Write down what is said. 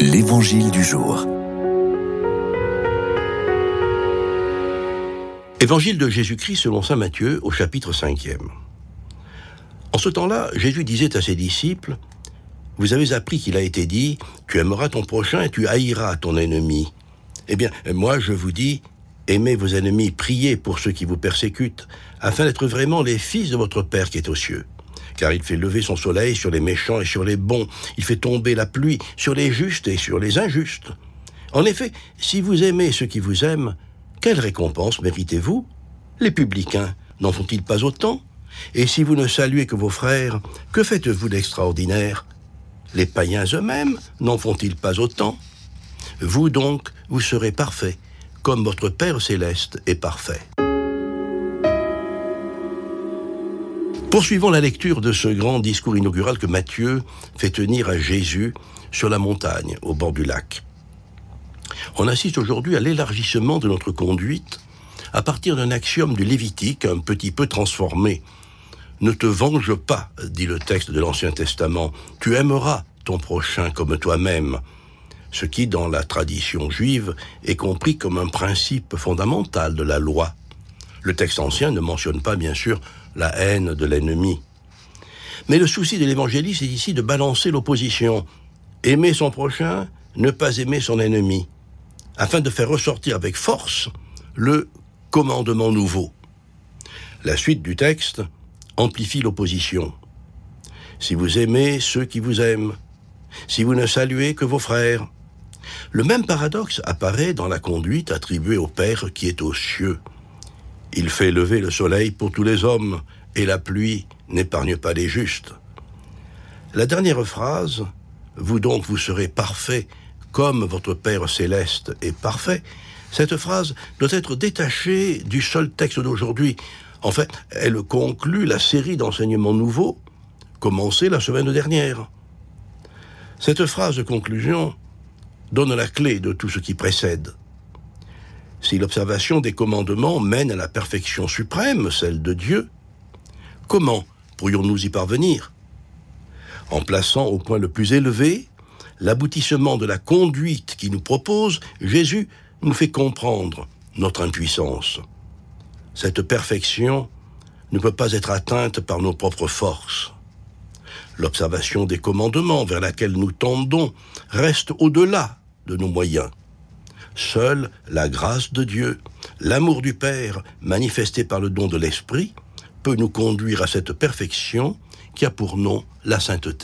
L'Évangile du jour. Évangile de Jésus-Christ selon Saint Matthieu au chapitre 5e. En ce temps-là, Jésus disait à ses disciples, Vous avez appris qu'il a été dit, Tu aimeras ton prochain et tu haïras ton ennemi. Eh bien, moi je vous dis, aimez vos ennemis, priez pour ceux qui vous persécutent, afin d'être vraiment les fils de votre Père qui est aux cieux car il fait lever son soleil sur les méchants et sur les bons, il fait tomber la pluie sur les justes et sur les injustes. En effet, si vous aimez ceux qui vous aiment, quelle récompense méritez-vous? Les publicains n'en font-ils pas autant? Et si vous ne saluez que vos frères, que faites-vous d'extraordinaire? Les païens eux-mêmes n'en font-ils pas autant? Vous donc, vous serez parfaits, comme votre Père céleste est parfait. Poursuivons la lecture de ce grand discours inaugural que Matthieu fait tenir à Jésus sur la montagne, au bord du lac. On assiste aujourd'hui à l'élargissement de notre conduite à partir d'un axiome du Lévitique un petit peu transformé. Ne te venge pas, dit le texte de l'Ancien Testament, tu aimeras ton prochain comme toi-même, ce qui, dans la tradition juive, est compris comme un principe fondamental de la loi. Le texte ancien ne mentionne pas, bien sûr, la haine de l'ennemi. Mais le souci de l'évangéliste est ici de balancer l'opposition. Aimer son prochain, ne pas aimer son ennemi, afin de faire ressortir avec force le commandement nouveau. La suite du texte amplifie l'opposition. Si vous aimez ceux qui vous aiment, si vous ne saluez que vos frères, le même paradoxe apparaît dans la conduite attribuée au Père qui est aux cieux. Il fait lever le soleil pour tous les hommes, et la pluie n'épargne pas les justes. La dernière phrase, Vous donc vous serez parfait comme votre Père céleste est parfait, cette phrase doit être détachée du seul texte d'aujourd'hui. En fait, elle conclut la série d'enseignements nouveaux commencée la semaine dernière. Cette phrase de conclusion donne la clé de tout ce qui précède. Si l'observation des commandements mène à la perfection suprême, celle de Dieu, comment pourrions-nous y parvenir? En plaçant au point le plus élevé l'aboutissement de la conduite qui nous propose, Jésus nous fait comprendre notre impuissance. Cette perfection ne peut pas être atteinte par nos propres forces. L'observation des commandements vers laquelle nous tendons reste au-delà de nos moyens. Seule la grâce de Dieu, l'amour du Père, manifesté par le don de l'Esprit, peut nous conduire à cette perfection qui a pour nom la sainteté.